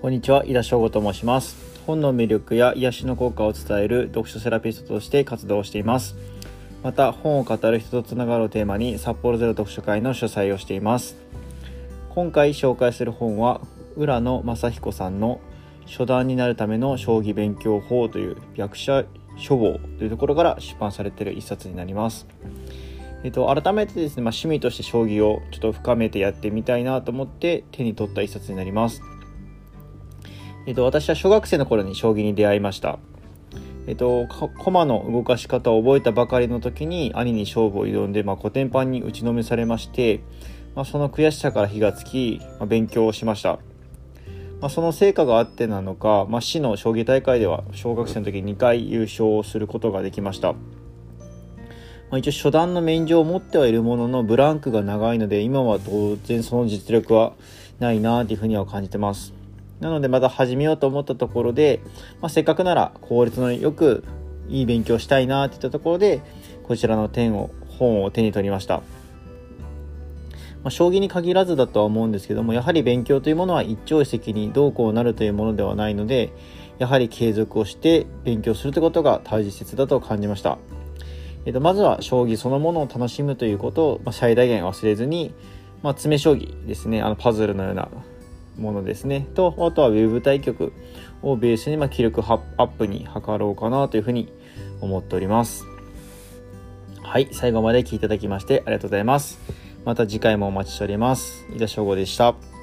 こんにちは、井田翔吾と申します。本の魅力や癒しの効果を伝える読書セラピストとして活動しています。また、本を語る人とつながるをテーマに、札幌ゼロ読書会の主催をしています。今回紹介する本は、浦野正彦さんの初段になるための将棋勉強法という役者書房というところから出版されている一冊になります。えっと、改めてですね、まあ、趣味として将棋をちょっと深めてやってみたいなと思って手に取った一冊になります。えっと、私は小学生の頃に将棋に出会いました。えっと、駒の動かし方を覚えたばかりの時に兄に勝負を挑んで、まあ、古典版に打ちのめされまして、まあ、その悔しさから火がつき、まあ、勉強をしました。まあ、その成果があってなのか、まあ、市の将棋大会では小学生の時に2回優勝をすることができました。まあ、一応初段の免状を持ってはいるもののブランクが長いので今は当然その実力はないなというふうには感じてますなのでまた始めようと思ったところで、まあ、せっかくなら効率のよくいい勉強したいなっていったところでこちらの点を本を手に取りました。まあ、将棋に限らずだとは思うんですけどもやはり勉強というものは一朝一夕にどうこうなるというものではないのでやはり継続をして勉強するということが大切だと感じました。えっと、まずは将棋そのものを楽しむということを、最大限忘れずに、まあ、詰将棋ですね。あのパズルのようなものですね。とあとは Web 対局をベースに、まあ、気力アップに図ろうかなというふうに思っております。はい最後まで聞いていただきましてありがとうございます。また次回もお待ちしております。井田翔吾でした。